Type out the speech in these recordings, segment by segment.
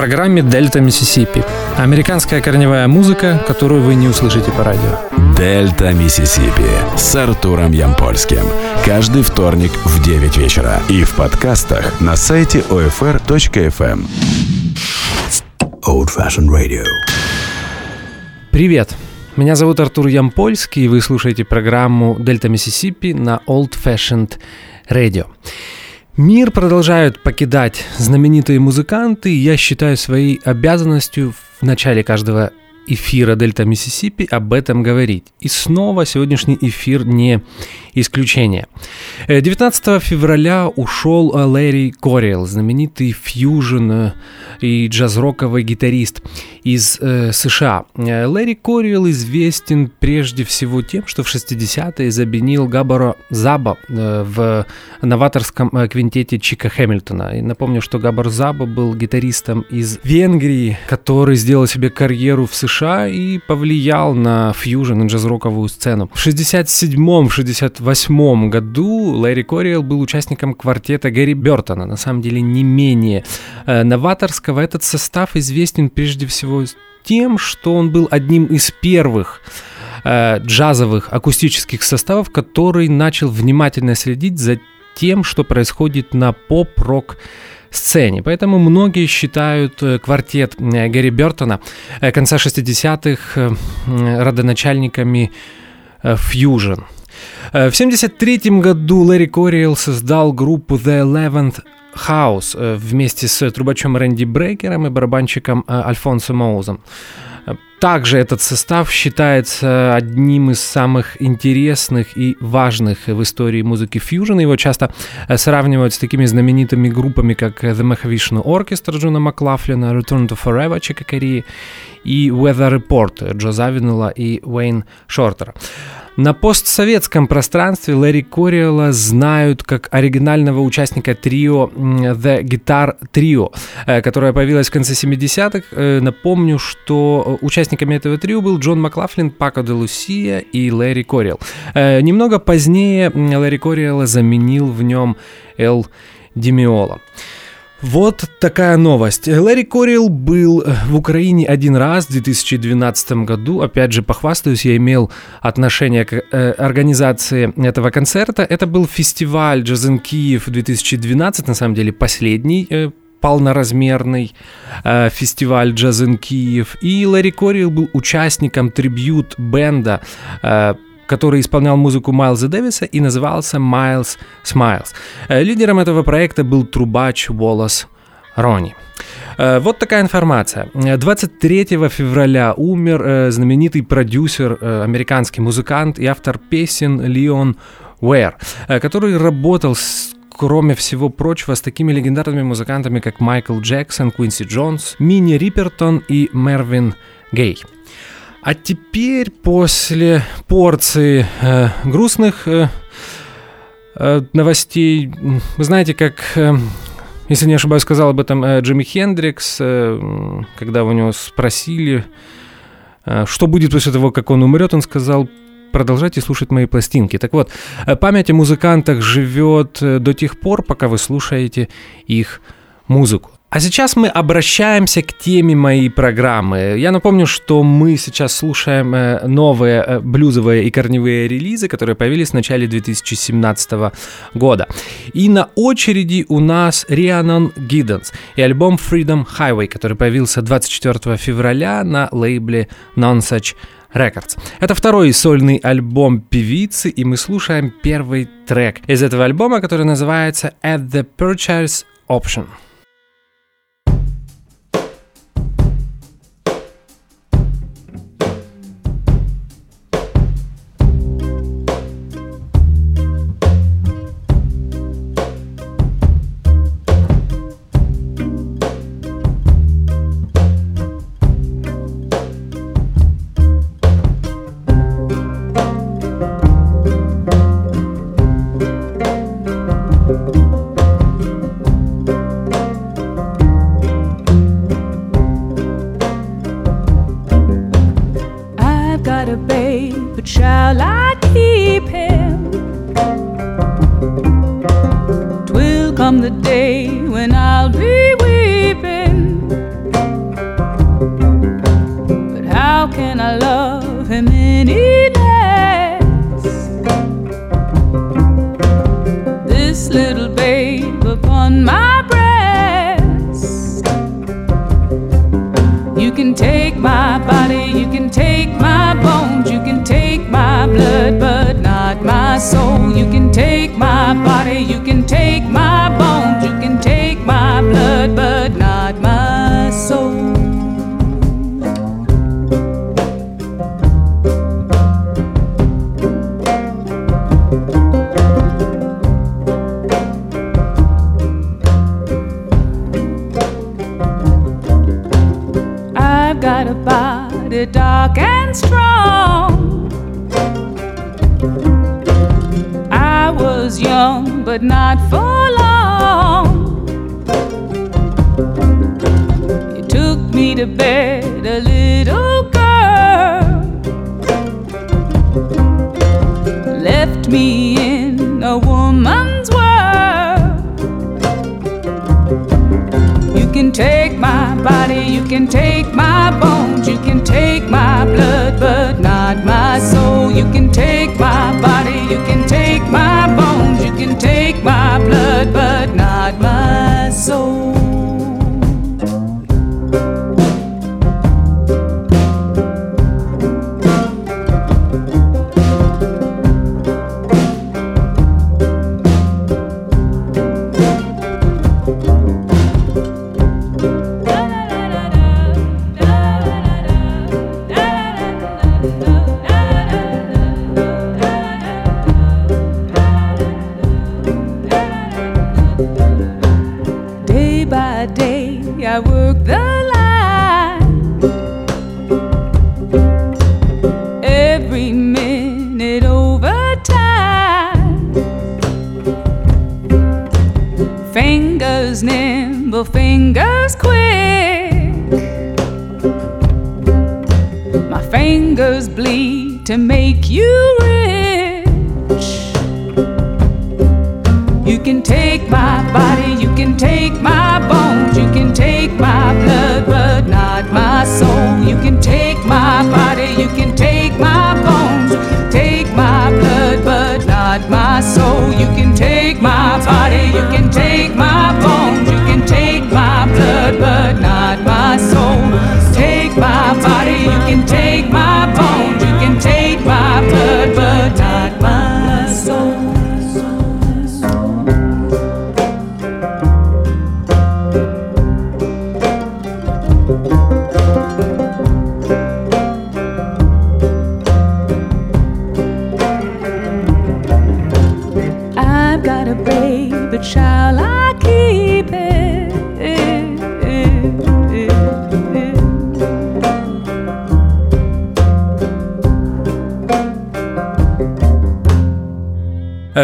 программе «Дельта Миссисипи». Американская корневая музыка, которую вы не услышите по радио. «Дельта Миссисипи» с Артуром Ямпольским. Каждый вторник в 9 вечера. И в подкастах на сайте OFR.FM. Old Fashioned Radio. Привет! Меня зовут Артур Ямпольский, и вы слушаете программу «Дельта Миссисипи» на Old Fashioned Radio. Мир продолжают покидать знаменитые музыканты, я считаю своей обязанностью в начале каждого эфира Дельта Миссисипи об этом говорить. И снова сегодняшний эфир не исключение. 19 э, февраля ушел э, Лэри Кориэл, знаменитый фьюжн э, и джаз-роковый гитарист из э, США. Лэри Кориэл известен прежде всего тем, что в 60-е заменил Габаро Заба э, в новаторском квинтете Чика Хэмилтона. И напомню, что Габар Заба был гитаристом из Венгрии, который сделал себе карьеру в США и повлиял на фьюжн и джаз-роковую сцену. В 67-м, 1998 году Лэри Кориэл был участником квартета Гэри Бертона, на самом деле не менее э, новаторского. Этот состав известен прежде всего тем, что он был одним из первых э, джазовых акустических составов, который начал внимательно следить за тем, что происходит на поп-рок сцене. Поэтому многие считают э, квартет э, Гэри Бертона э, конца 60-х родоначальниками фьюжн. Э, в 1973 году Лэри Кориэл создал группу The Eleventh House э, вместе с трубачом Рэнди Брейкером и барабанщиком э, Альфонсо Моузом. Также этот состав считается одним из самых интересных и важных в истории музыки фьюжн. Его часто сравнивают с такими знаменитыми группами, как The Mahavishnu Orchestra Джона Маклафлина, Return to Forever Чика Кори и Weather Report Джо Завинула и Уэйн Шортера. На постсоветском пространстве Лэри Кориэла знают как оригинального участника трио The Guitar Trio, э, которое появилось в конце 70-х. Э, напомню, что участниками этого трио был Джон Маклафлин, Пако де Лусия и Лэри Кориэл. Э, немного позднее Лэри Кориэла заменил в нем Эл Демиола. Вот такая новость. Лэри Корил был в Украине один раз в 2012 году. Опять же, похвастаюсь, я имел отношение к э, организации этого концерта. Это был фестиваль Джазен Киев 2012, на самом деле последний э, полноразмерный э, фестиваль Джазен Киев. И Лэри Корил был участником трибют-бенда э, который исполнял музыку Майлза Дэвиса и назывался Miles Smiles. Э, лидером этого проекта был трубач Волос Рони. Э, вот такая информация. 23 февраля умер э, знаменитый продюсер, американский музыкант и автор песен Леон Уэр, который работал с кроме всего прочего, с такими легендарными музыкантами, как Майкл Джексон, Куинси Джонс, Мини Риппертон и Мервин Гей. А теперь после порции э, грустных э, э, новостей, вы знаете, как, э, если не ошибаюсь, сказал об этом э, Джимми Хендрикс, э, когда у него спросили, э, что будет после того, как он умрет, он сказал, продолжайте слушать мои пластинки. Так вот, э, память о музыкантах живет э, до тех пор, пока вы слушаете их музыку. А сейчас мы обращаемся к теме моей программы. Я напомню, что мы сейчас слушаем э, новые э, блюзовые и корневые релизы, которые появились в начале 2017 года. И на очереди у нас Rhiannon Giddens и альбом Freedom Highway, который появился 24 февраля на лейбле Nonsuch Records. Это второй сольный альбом певицы, и мы слушаем первый трек из этого альбома, который называется At the Purchase Option. Can take my body, you can take my bones, you can take my blood, but not my soul. You can take my body, you can take my bones, take my blood, but not my soul. You can take my body, you can take my bones, you can take my blood, but not my soul. Take my body, you can take my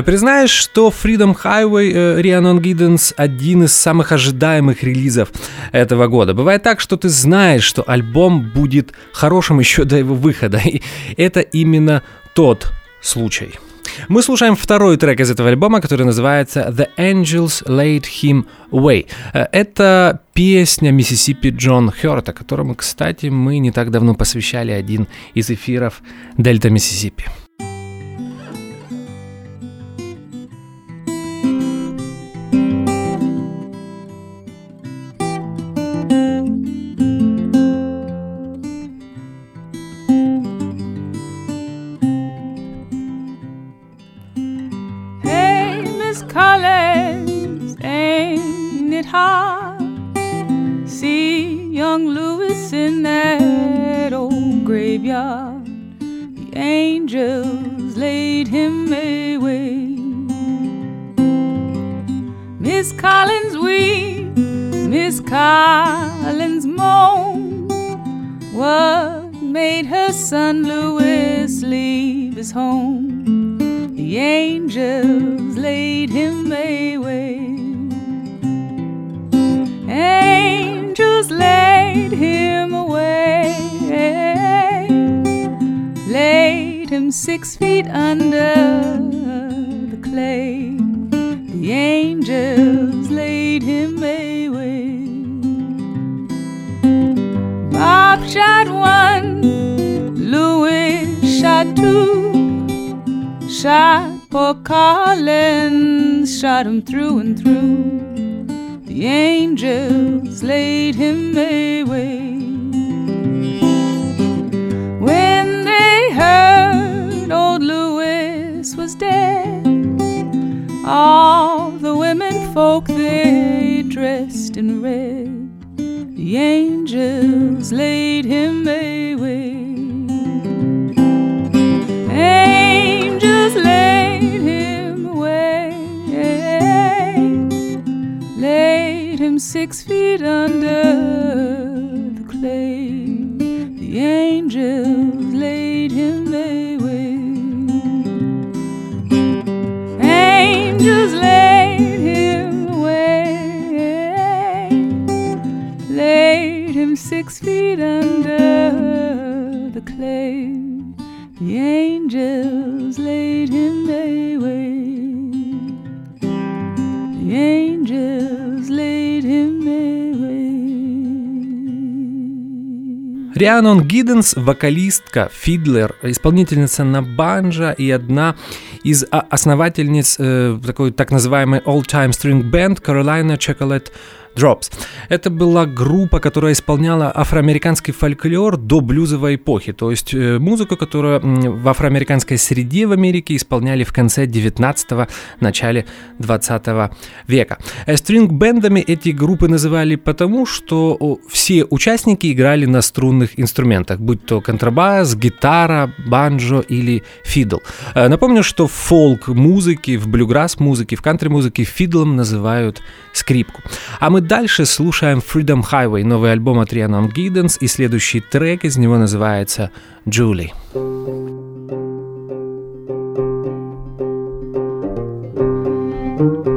Признаешь, что Freedom Highway э, Rhiannon Giddens один из самых ожидаемых релизов этого года. Бывает так, что ты знаешь, что альбом будет хорошим еще до его выхода. И это именно тот случай. Мы слушаем второй трек из этого альбома, который называется The Angels Laid Him Away. Э, Это песня Миссисипи Джон Хёрта, которому, кстати, мы не так давно посвящали один из эфиров Дельта Миссисипи. Young Louis in that old graveyard. The angels laid him away. Miss Collins weep, Miss Collins moan. What made her son Louis leave his home? The angels laid him away. Laid him away. Laid him six feet under the clay. The angels laid him away. Bob shot one, Louis shot two. Shot poor Collins, shot him through and through. The angels laid him away. When they heard old Louis was dead, all the women folk they dressed in red. The angels laid him away. Six feet under the clay. The angels laid him away. Angels laid him away. Laid him six feet under the clay. The angels laid him away. The angels Рианон Гидденс, вокалистка, фидлер, исполнительница на банджо и одна из а, основательниц э, такой так называемой all-time string band Carolina Chocolate Drops. Это была группа, которая исполняла афроамериканский фольклор до блюзовой эпохи, то есть э, музыку, которую в афроамериканской среде в Америке исполняли в конце 19-го, начале 20 века. Э, стринг-бендами эти группы называли потому, что все участники играли на струнных инструментах, будь то контрабас, гитара, банджо или фидл. Э, напомню, что в фолк-музыке, в блюграсс-музыке, в кантри-музыке фидлом называют скрипку. А мы дальше слушаем Freedom Highway, новый альбом от Rhiannon Giddens, и следующий трек из него называется «Julie». Julie,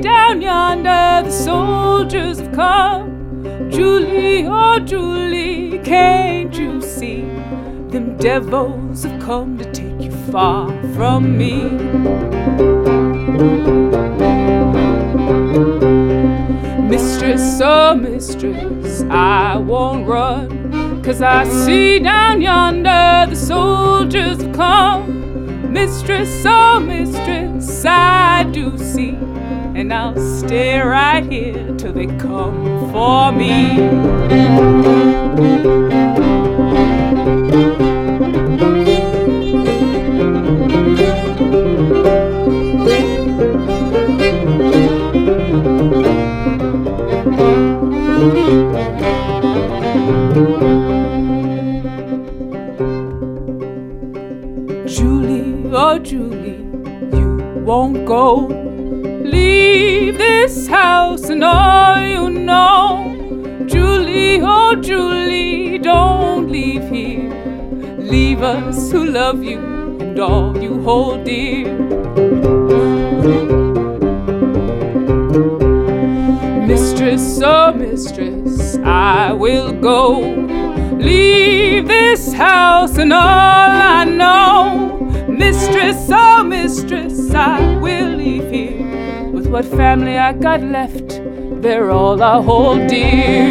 down yonder the soldiers have come. Julie, oh Julie, can't you see? Them devils have come to take you far from me. Mistress, oh mistress, I won't run. Cause I see down yonder the soldiers have come. Mistress, oh mistress, I do see. And I'll stay right here till they come for me. Julie, oh Julie, you won't go. All you know. Julie, oh Julie, don't leave here. Leave us who love you and all you hold dear. Mistress, oh mistress, I will go. Leave this house and all I know. Mistress, oh mistress, I will leave here. With what family I got left, they're all I hold dear.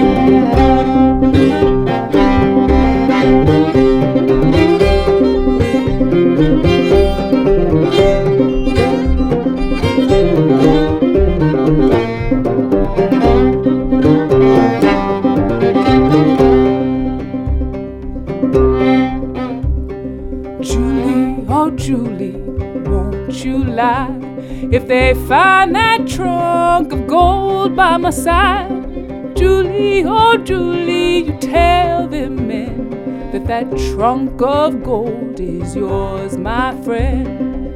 Julie, oh Julie, won't you lie? If they find that trunk of gold by my side, Julie, oh Julie, you tell them men that that trunk of gold is yours, my friend.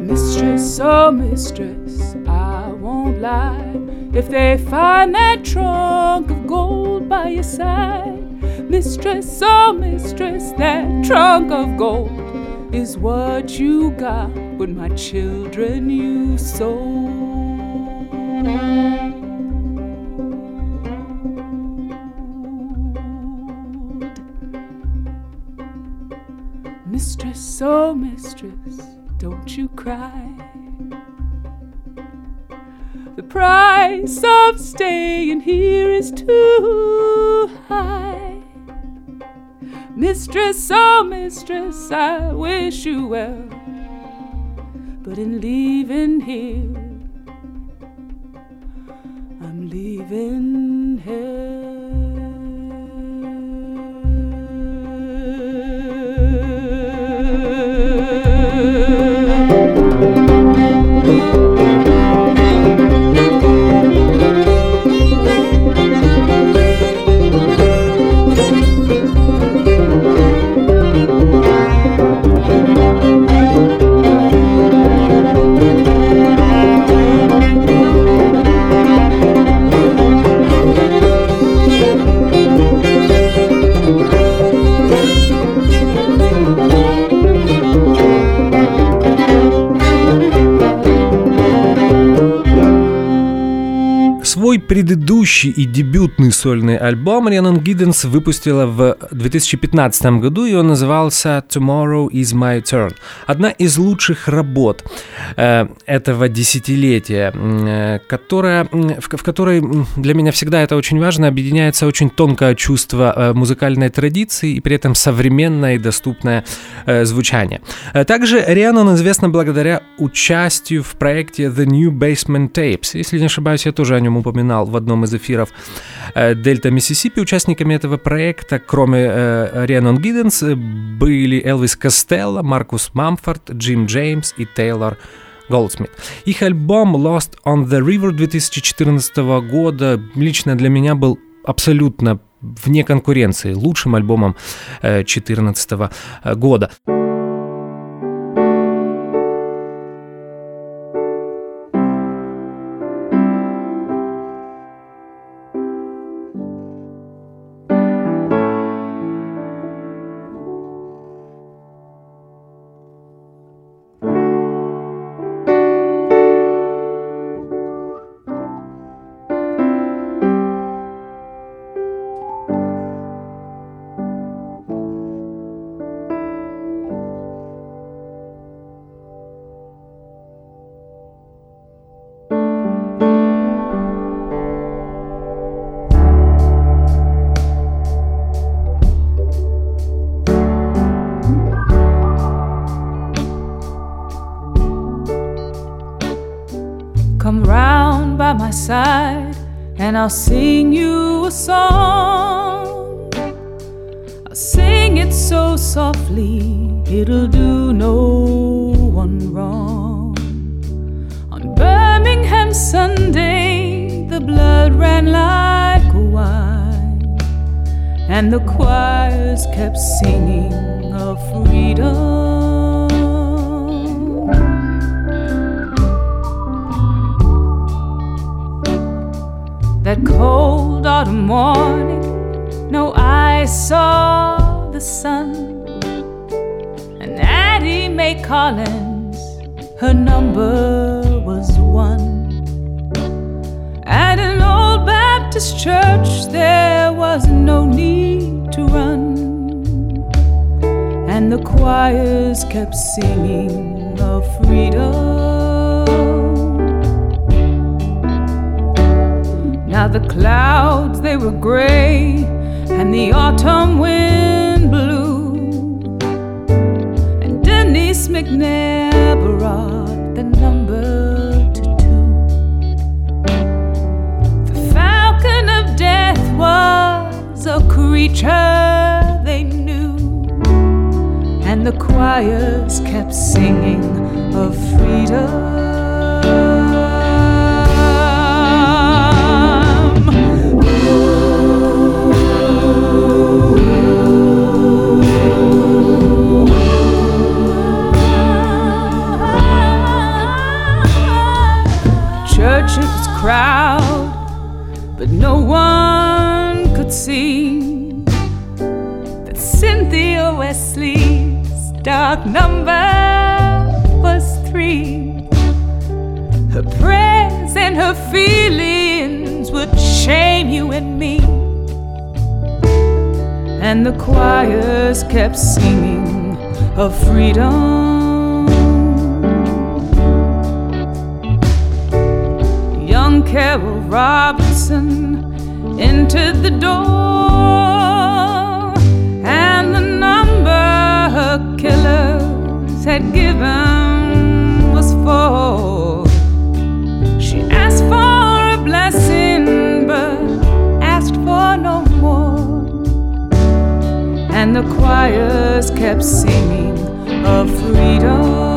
Mistress, oh mistress, I won't lie. If they find that trunk of gold by your side, mistress, oh mistress, that trunk of gold is what you got when my children you sold. Mistress, oh mistress, don't you cry. The price of staying here is too high. Mistress, oh mistress, I wish you well. But in leaving here, I'm leaving hell. Предыдущий и дебютный сольный альбом Ренан Гидденс выпустила в 2015 году, и он назывался «Tomorrow is my turn». Одна из лучших работ э, этого десятилетия, э, которая, в, в которой для меня всегда это очень важно, объединяется очень тонкое чувство э, музыкальной традиции и при этом современное и доступное э, звучание. Э, также Рианон известна благодаря участию в проекте The New Basement Tapes. Если не ошибаюсь, я тоже о нем упоминал в одном из эфиров э, Дельта Миссисипи. Участниками этого проекта, кроме э, Рианнон Гидденс, были Элвис Костелло, Маркус Мамфорд, Джим Джеймс и Тейлор Голдсмит. Их альбом Lost on the River 2014 года лично для меня был абсолютно вне конкуренции лучшим альбомом 2014 э, года. Singing of freedom. that cold autumn morning, no eye saw the sun. And Addie Mae Collins, her number was one. At an old Baptist church, there was no need to run. And the choirs kept singing of freedom. Now the clouds they were gray and the autumn wind blew. And Denise McNair brought the number to two. The falcon of death was a creature and the choirs kept singing of freedom. crowd, but no one could see that Cynthia Wesley's dark number was three. Her prayers and her feelings would shame you and me. And the choirs kept singing of freedom. Young Carol Robinson entered the door, killers had given was four. She asked for a blessing, but asked for no more. And the choirs kept singing of freedom.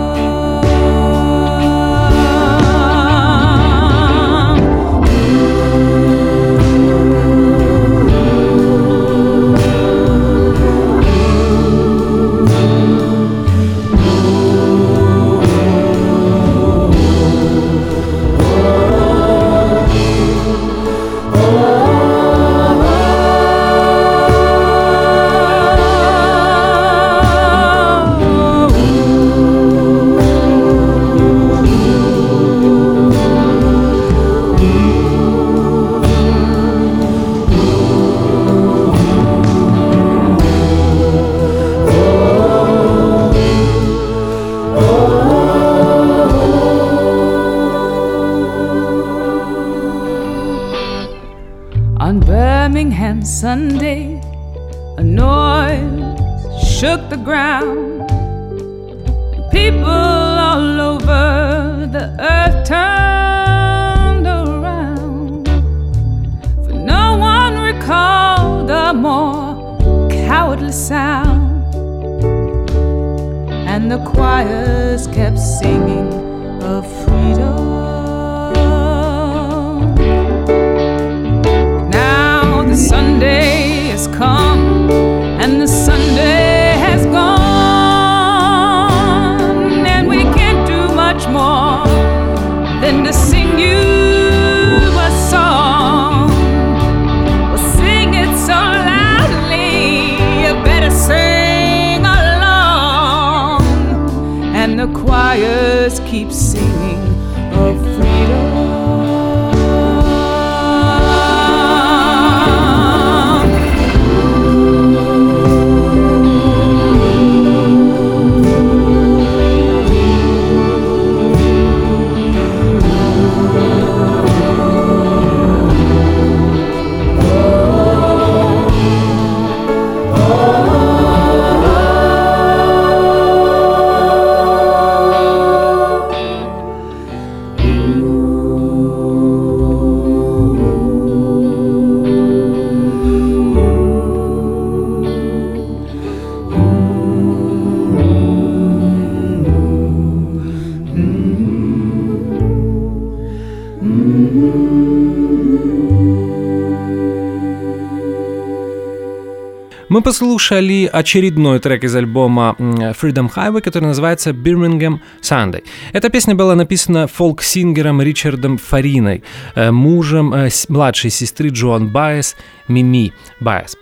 Мы послушали очередной трек из альбома Freedom Highway, который называется Birmingham Sunday. Эта песня была написана фолк-сингером Ричардом Фариной, э, мужем э, младшей сестры Джоан Байес, Мими Байес.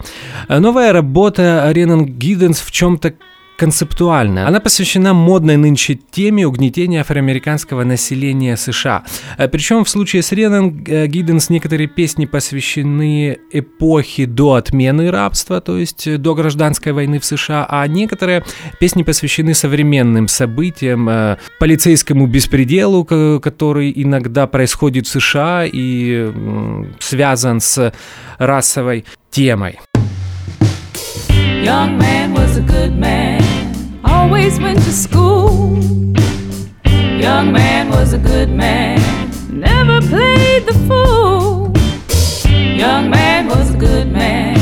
Э, Новая работа Ренан Гидденс в чем-то концептуальная. Она посвящена модной нынче теме угнетения афроамериканского населения США. Э, Причем в случае с Ренан э, Гидденс некоторые песни посвящены эпохе до отмены рабства, то есть э, до гражданской войны в США, а некоторые песни посвящены современным событиям, полицейскому беспределу, ко- который иногда происходит в США и связан с расовой темой. Young man was a good man, always went to school. Young man was a good man, never played the fool. Young man was a good man,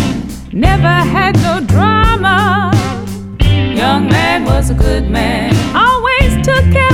never had no drama. Young man was a good man, always took care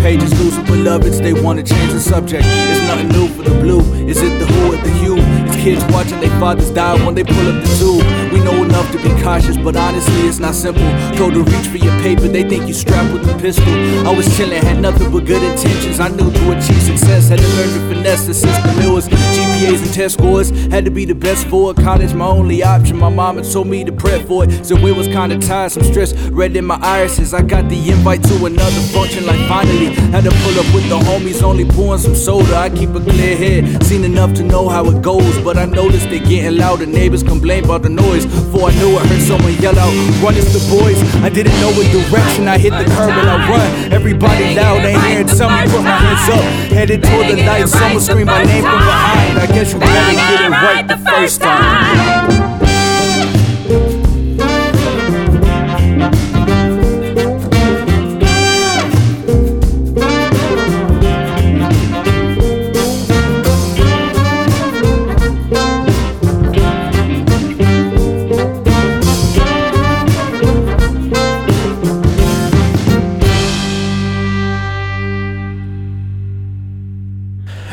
pages, losing beloveds. They wanna change the subject. It's nothing new for the blue. Is it the who kids watching their fathers die when they pull up the tube. We know enough to be cautious, but honestly, it's not simple. Go to reach for your paper, they think you strapped with a pistol. I was chillin', had nothing but good intentions. I knew to achieve success, had to learn to finesse the system. It was GPAs and test scores, had to be the best for it. College, my only option. My mama told me to prep for it, so it was kinda tired. Some stress red in my irises. I got the invite to another function, like finally. Had to pull up with the homies, only pouring some soda. I keep a clear head, seen enough to know how it goes, but I noticed they getting louder. Neighbors complain about the noise. Before I knew it, heard someone yell out, "Run, it's the boys!" I didn't know what direction I hit the curb and I run. Everybody loud, ain't hearing somebody put my hands up. Headed toward the light, someone scream my name from behind. I guess you better get it right the first time.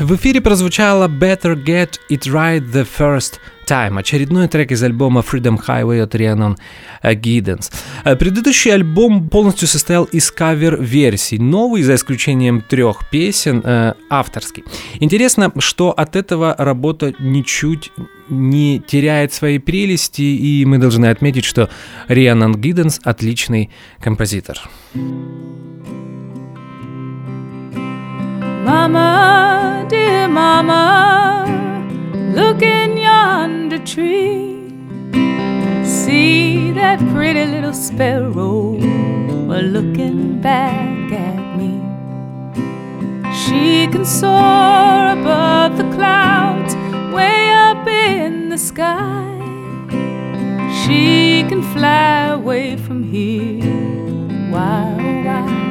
В эфире прозвучало Better Get It Right the First Time, очередной трек из альбома Freedom Highway от Rhiannon Giddens. Предыдущий альбом полностью состоял из кавер-версий, новый, за исключением трех песен, э, авторский. Интересно, что от этого работа ничуть не теряет своей прелести, и мы должны отметить, что Рианан Гидденс отличный композитор. Mama, dear Mama, look in yonder tree. See that pretty little sparrow looking back at me. She can soar above the clouds, way up in the sky. She can fly away from here. Why, oh, why?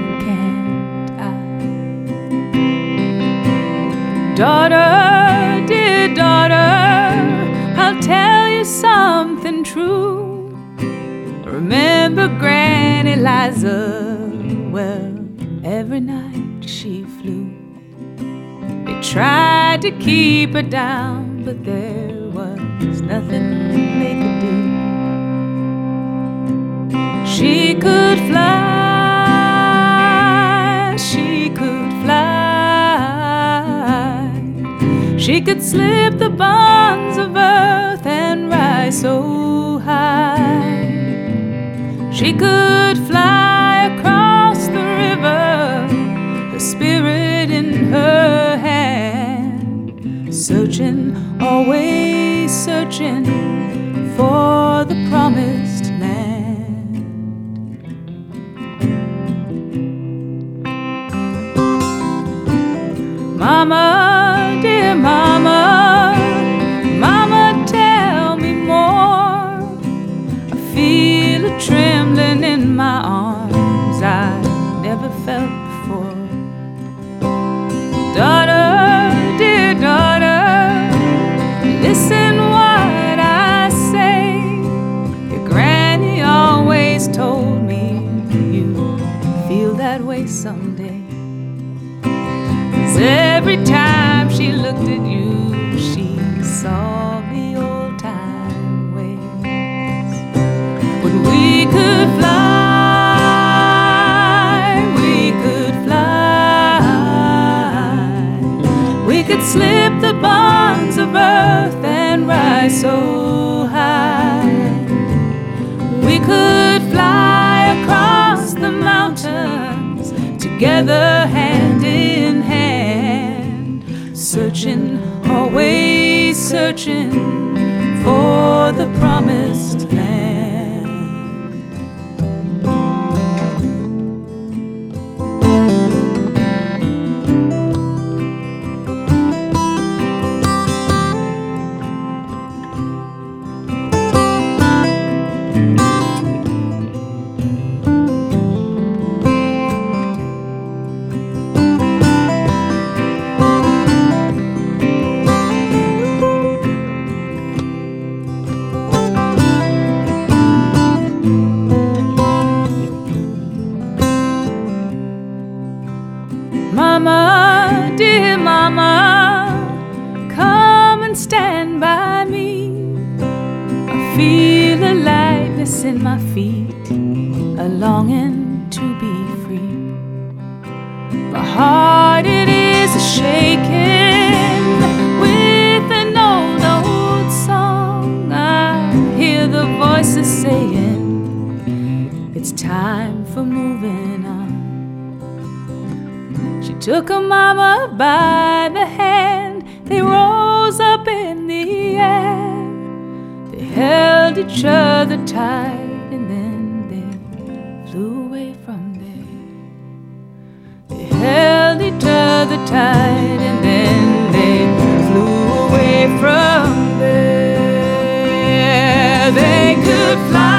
Daughter, dear daughter, I'll tell you something true. Remember Granny Liza? Well, every night she flew. They tried to keep her down, but there was nothing they could do. She could fly. She could slip the bonds of earth and rise so high. She could fly across the river, her spirit in her hand, searching, always searching for the promised Mama dear Mama, so high. We could fly across the mountains together, hand in hand, searching, always searching for the promised My heart it is a shaking with an old old song. I hear the voices saying it's time for moving on. She took her mama by the hand. They rose up in the air. They held each other tight held each other tight and then they flew away from there. They could fly,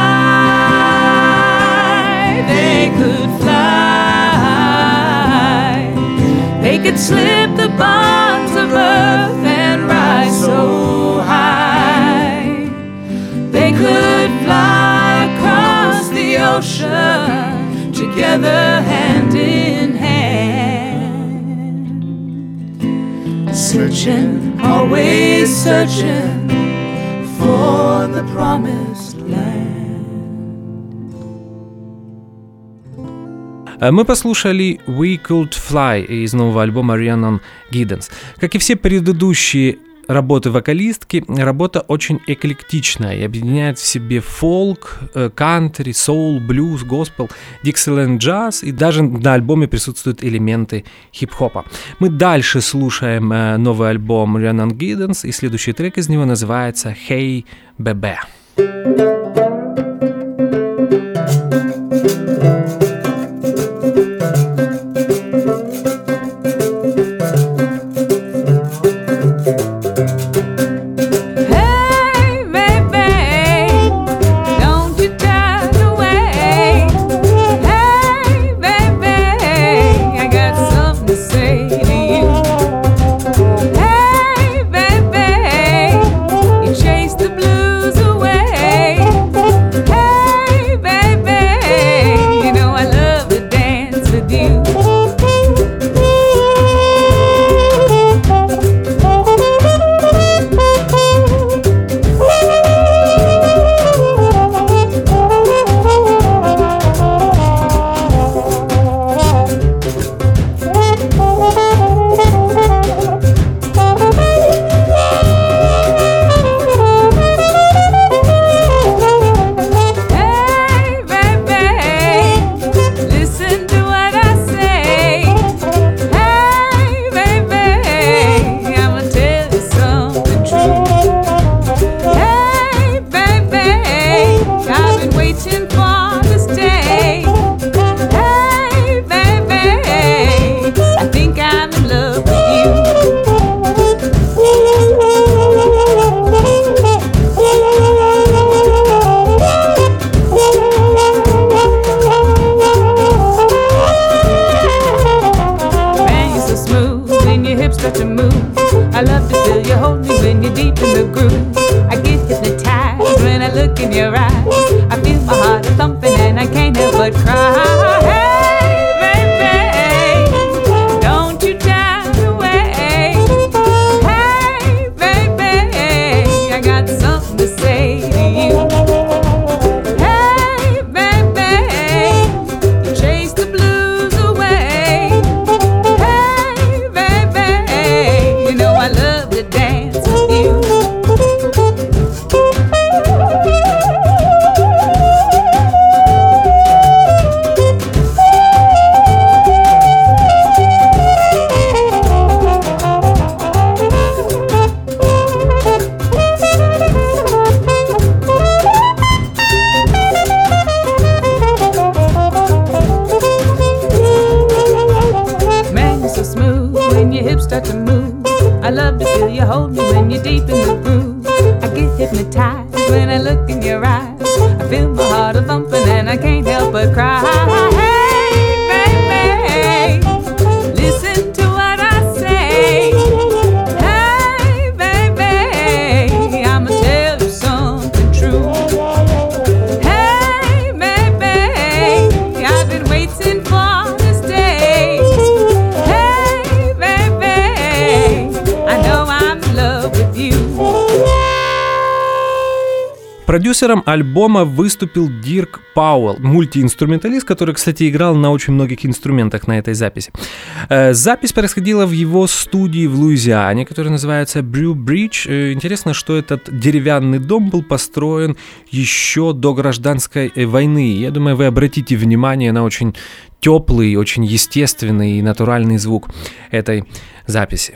they could fly. They could slip the bonds of earth and rise so high. They could fly across the ocean together, hand in Searching, always searching for the promised land. Э, Мы послушали We Could Fly из нового альбома Rhiannon Giddens. Как и все предыдущие работы вокалистки, работа очень эклектичная и объединяет в себе фолк, э, кантри, соул, блюз, госпел, диксиленд джаз и даже на альбоме присутствуют элементы хип-хопа. Мы дальше слушаем э, новый альбом Rhiannon Giddens и следующий трек из него называется Hey Bebe. Hey, Продюсером альбома выступил Дирк Пауэлл, мультиинструменталист, который, кстати, играл на очень многих инструментах на этой записи. Э, запись происходила в его студии в Луизиане, которая называется Brew Bridge. Э, интересно, что этот деревянный дом был построен еще до гражданской войны. Я думаю, вы обратите внимание на очень теплый, очень естественный и натуральный звук этой записи.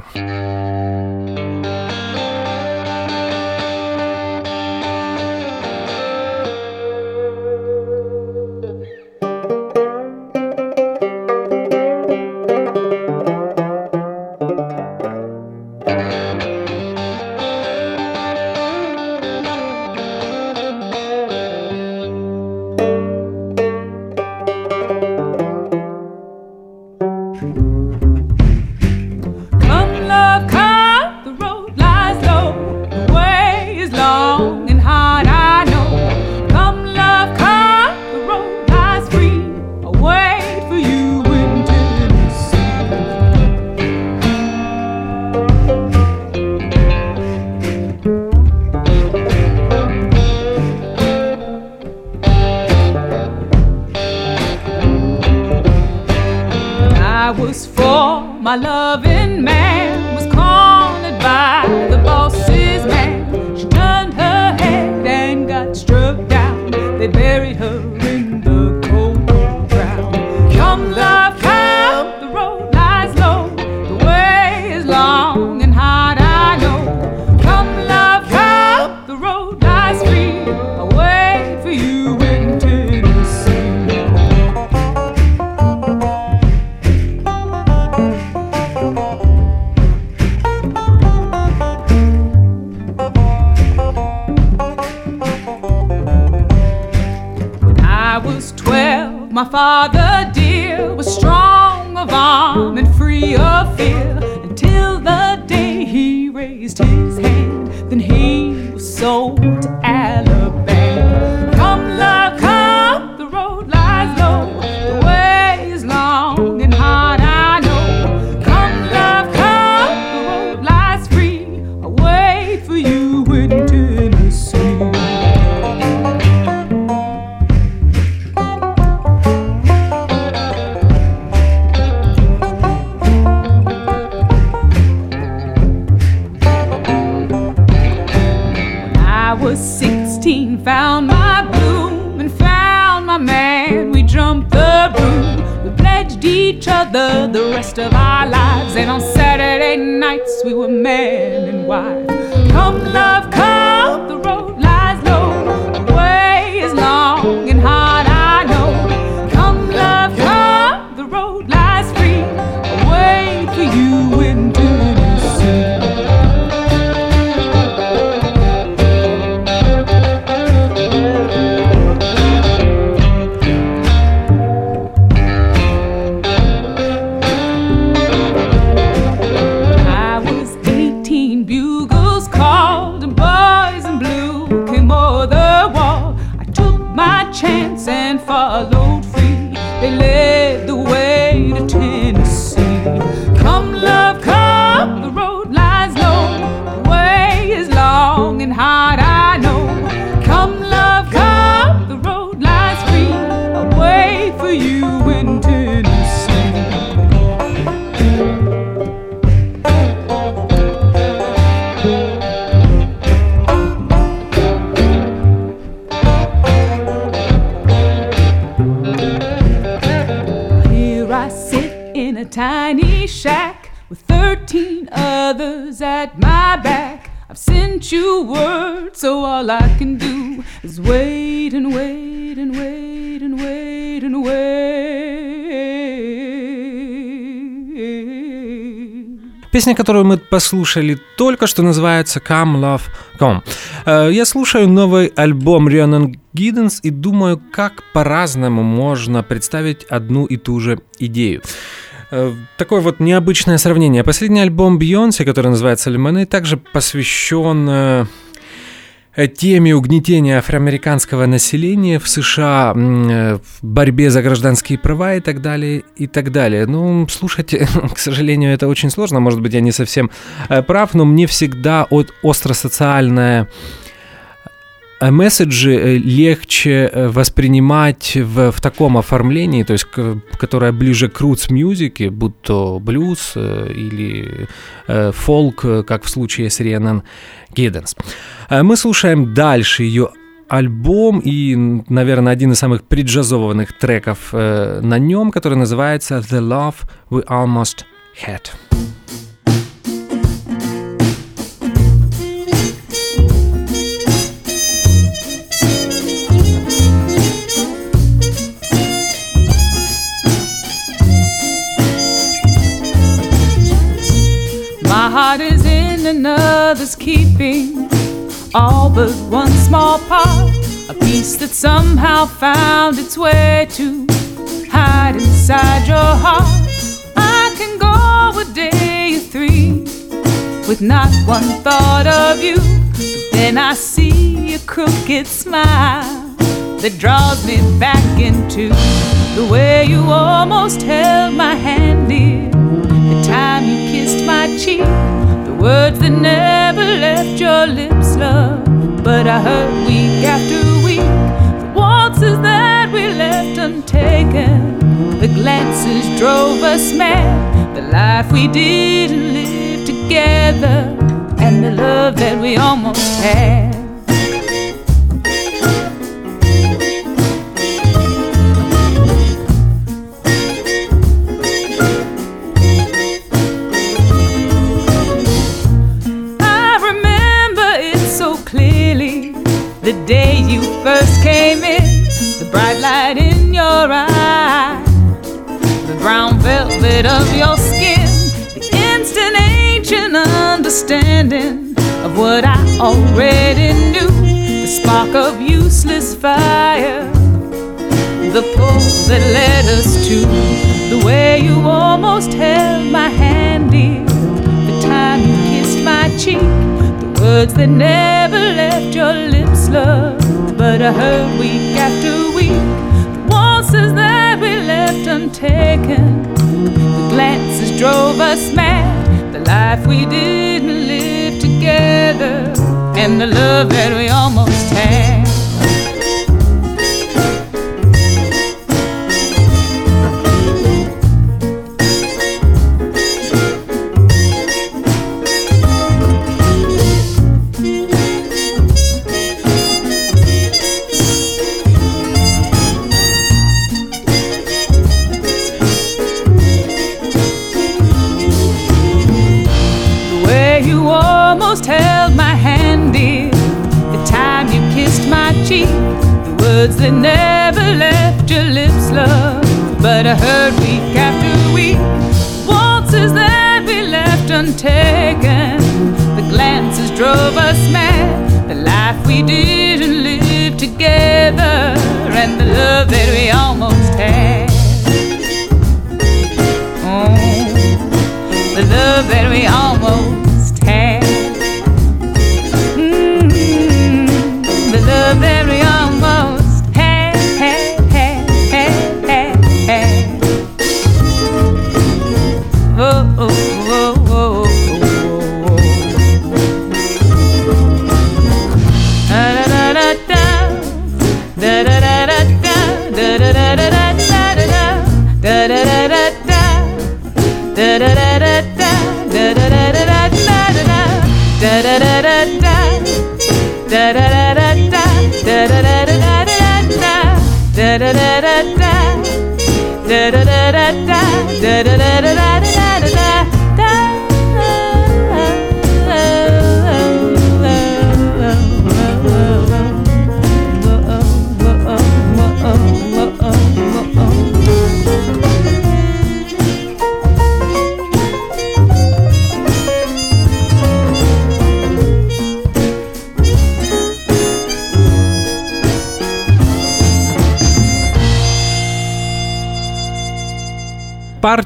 Песня, которую мы послушали только что, называется Come Love Come. Э, я слушаю новый альбом Rhiannon Giddens и думаю, как по-разному можно представить одну и ту же идею. Э, такое вот необычное сравнение. Последний альбом Бейонсе, который называется Lemonade, также посвящен Э, теме угнетения афроамериканского населения в США, э, в борьбе за гражданские права и так далее, и так далее. Ну, слушайте, к сожалению, это очень сложно, может быть, я не совсем э, прав, но мне всегда от остросоциальная а месседжи легче воспринимать в, в таком оформлении, то есть которое ближе к рутс-мюзике, будь то блюз или фолк, как в случае с Рианан Гидденс. Мы слушаем дальше ее альбом и, наверное, один из самых преджазованных треков э, на нем, который называется «The Love We Almost Had». Heart is in another's keeping. All but one small part, a piece that somehow found its way to hide inside your heart. I can go a day or three with not one thought of you, but then I see a crooked smile that draws me back into the way you almost held my hand dear, the time you kissed my cheek the Words that never left your lips, love. But I heard week after week the waltzes that we left untaken. The glances drove us mad. The life we didn't live together. And the love that we almost had. Velvet of your skin, the instant ancient understanding of what I already knew, the spark of useless fire, the pull that led us to the way you almost held my hand, dear, the time you kissed my cheek the Words that never left your lips, love. But I heard week after week the waltzes that we left untaken. Glances drove us mad. The life we didn't live together. And the love that we almost had.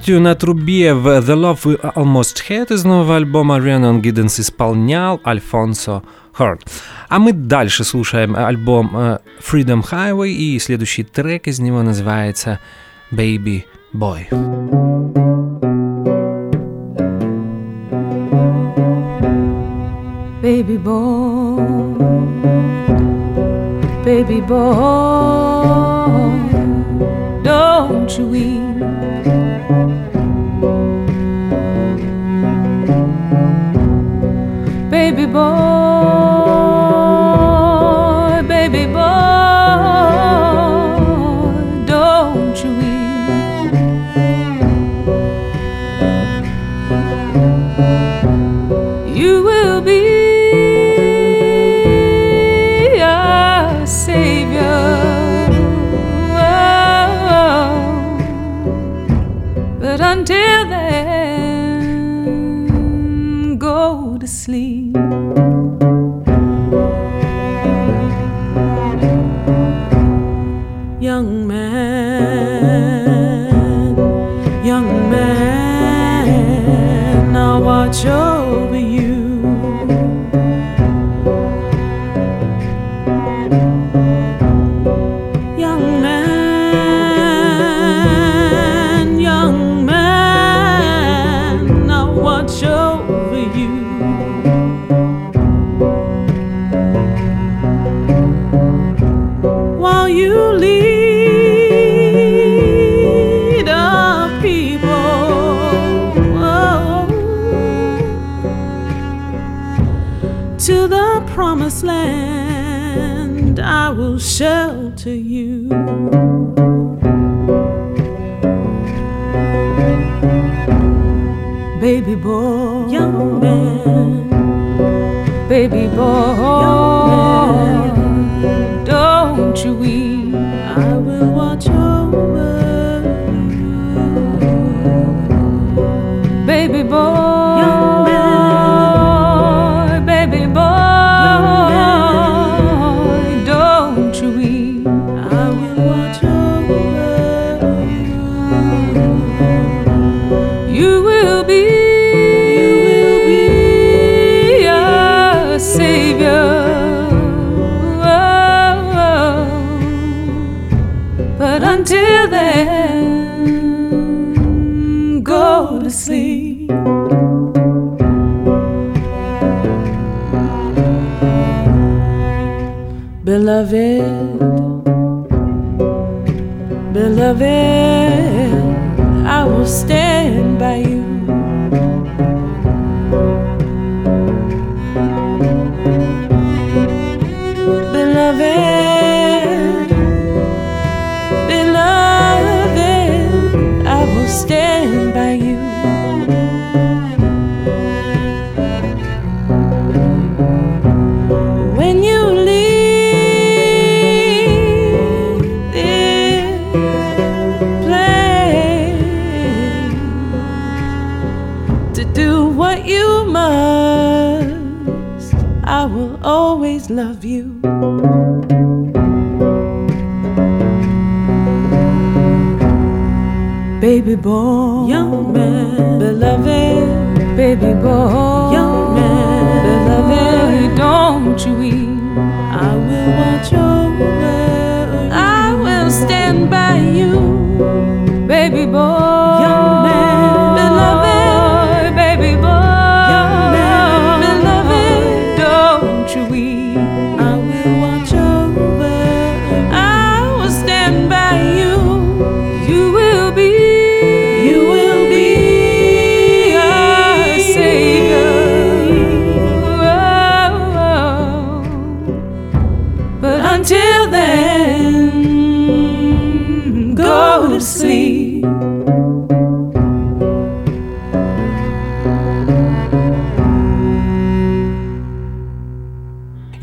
партию на трубе в The Love We Almost Had из нового альбома Rhiannon Giddens исполнял Альфонсо Heard. А мы дальше слушаем э, альбом э, Freedom Highway, и следующий трек из него называется Baby Boy. Baby boy, baby boy, don't you weep. Thank you.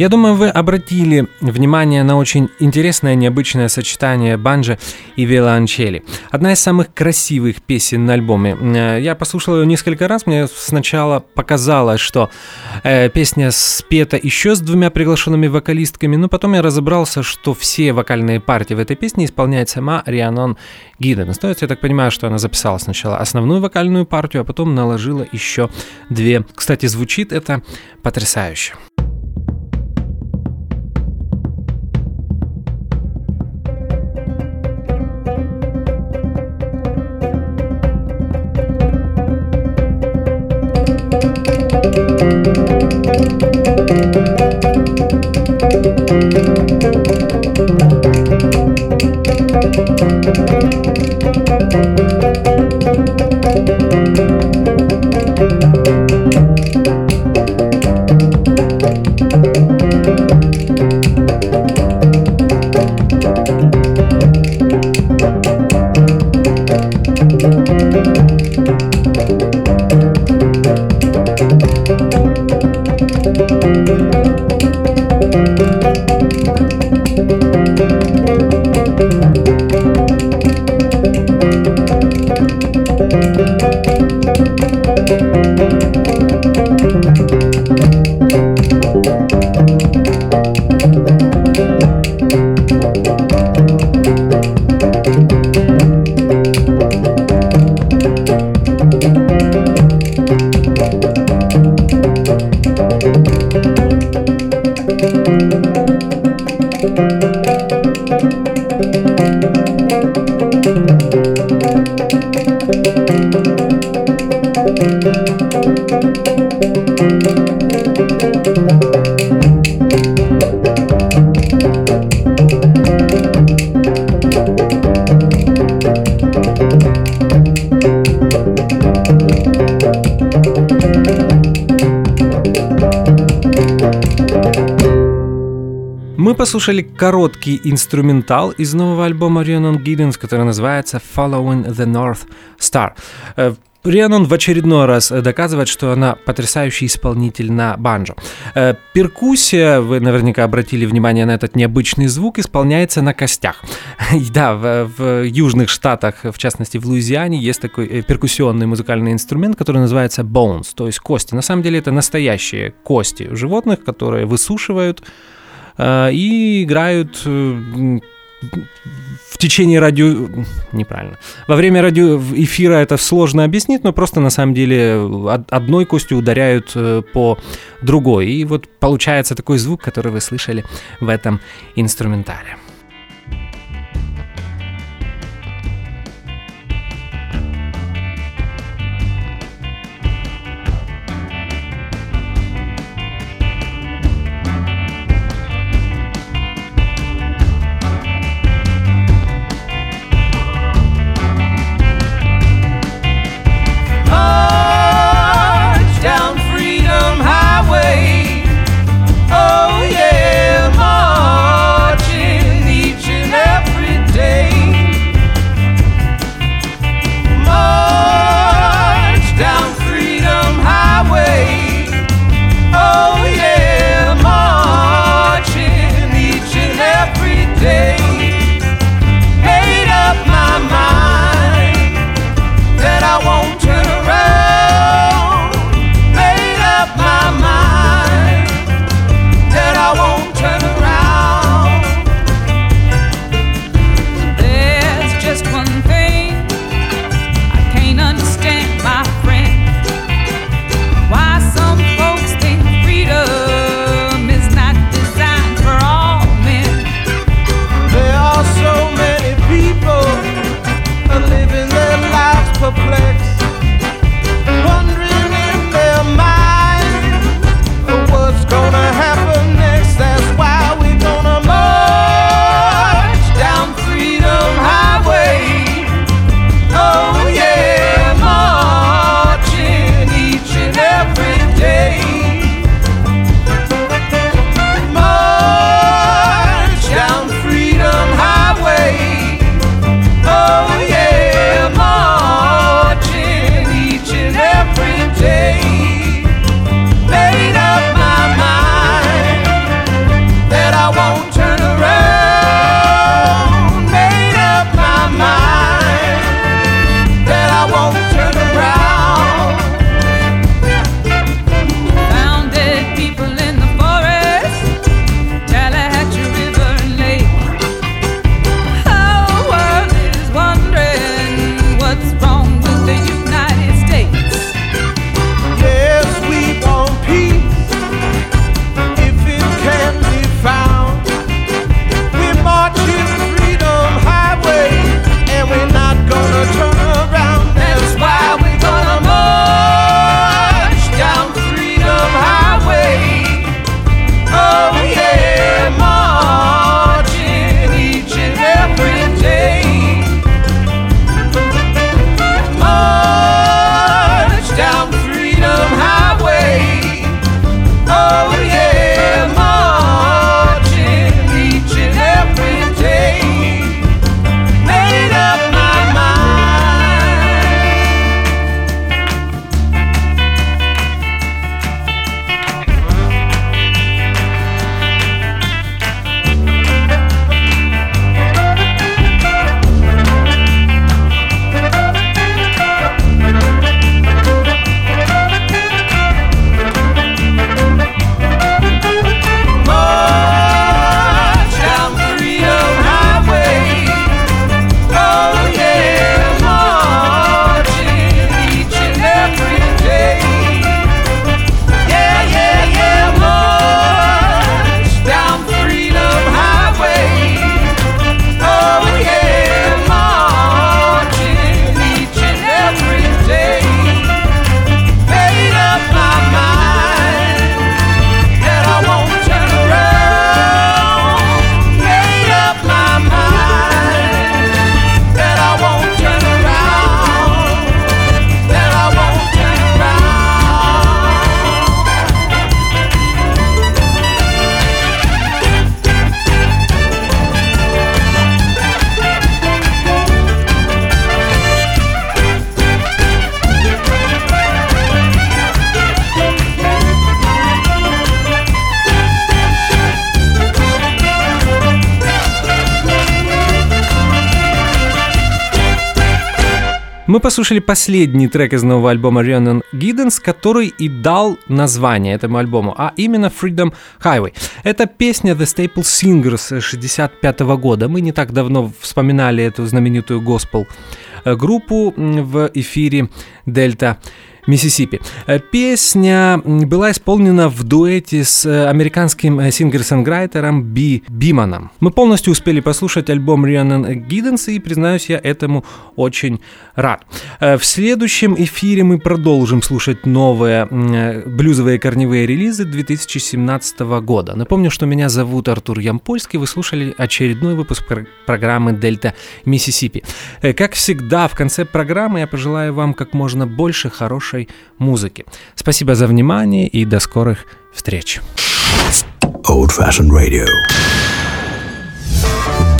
Я думаю, вы обратили внимание на очень интересное необычное сочетание банджо и виолончели. Одна из самых красивых песен на альбоме. Э, я послушал ее несколько раз, мне сначала показалось, что э, песня спета еще с двумя приглашенными вокалистками, но потом я разобрался, что все вокальные партии в этой песне исполняет сама Рианон Гидденс. То я так понимаю, что она записала сначала основную вокальную партию, а потом наложила еще две. Кстати, звучит это потрясающе. Thank короткий инструментал из нового альбома Рионон Гидденс, который называется «Following the North Star». Э, Рианон в очередной раз доказывает, что она потрясающий исполнитель на банджо. Э, перкуссия, вы наверняка обратили внимание на этот необычный звук, исполняется на костях. да, в, в южных штатах, в частности в Луизиане, есть такой э, перкуссионный музыкальный инструмент, который называется bones, то есть кости. На самом деле это настоящие кости животных, которые высушивают э, и играют в течение радио... Неправильно. Во время радио эфира это сложно объяснить, но просто на самом деле одной костью ударяют э, по другой. И вот получается такой звук, который вы слышали в этом инструментаре. I want to. Послушали последний трек из нового альбома Rhiannon Giddens, который и дал название этому альбому, а именно Freedom Highway. Это песня The Staple Singers 65 года. Мы не так давно вспоминали эту знаменитую госпел группу в эфире Дельта Миссисипи. Э, песня была исполнена в дуэте с э, американским э, сингер-санграйтером Би Биманом. Мы полностью успели послушать альбом Рианан Гидденс, и, признаюсь, я этому очень рад. В следующем эфире мы продолжим слушать новые блюзовые корневые релизы 2017 года. Напомню, что меня зовут Артур Ямпольский, вы слушали очередной выпуск программы «Дельта Миссисипи». Как всегда, в конце программы я пожелаю вам как можно больше хорошей музыки. Спасибо за внимание и до скорых встреч. Old Fashioned Radio.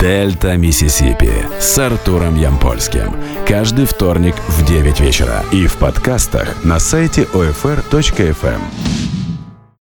Дельта Миссисипи с Артуром Ямпольским. Каждый вторник в 9 вечера и в подкастах на сайте OFR.FM.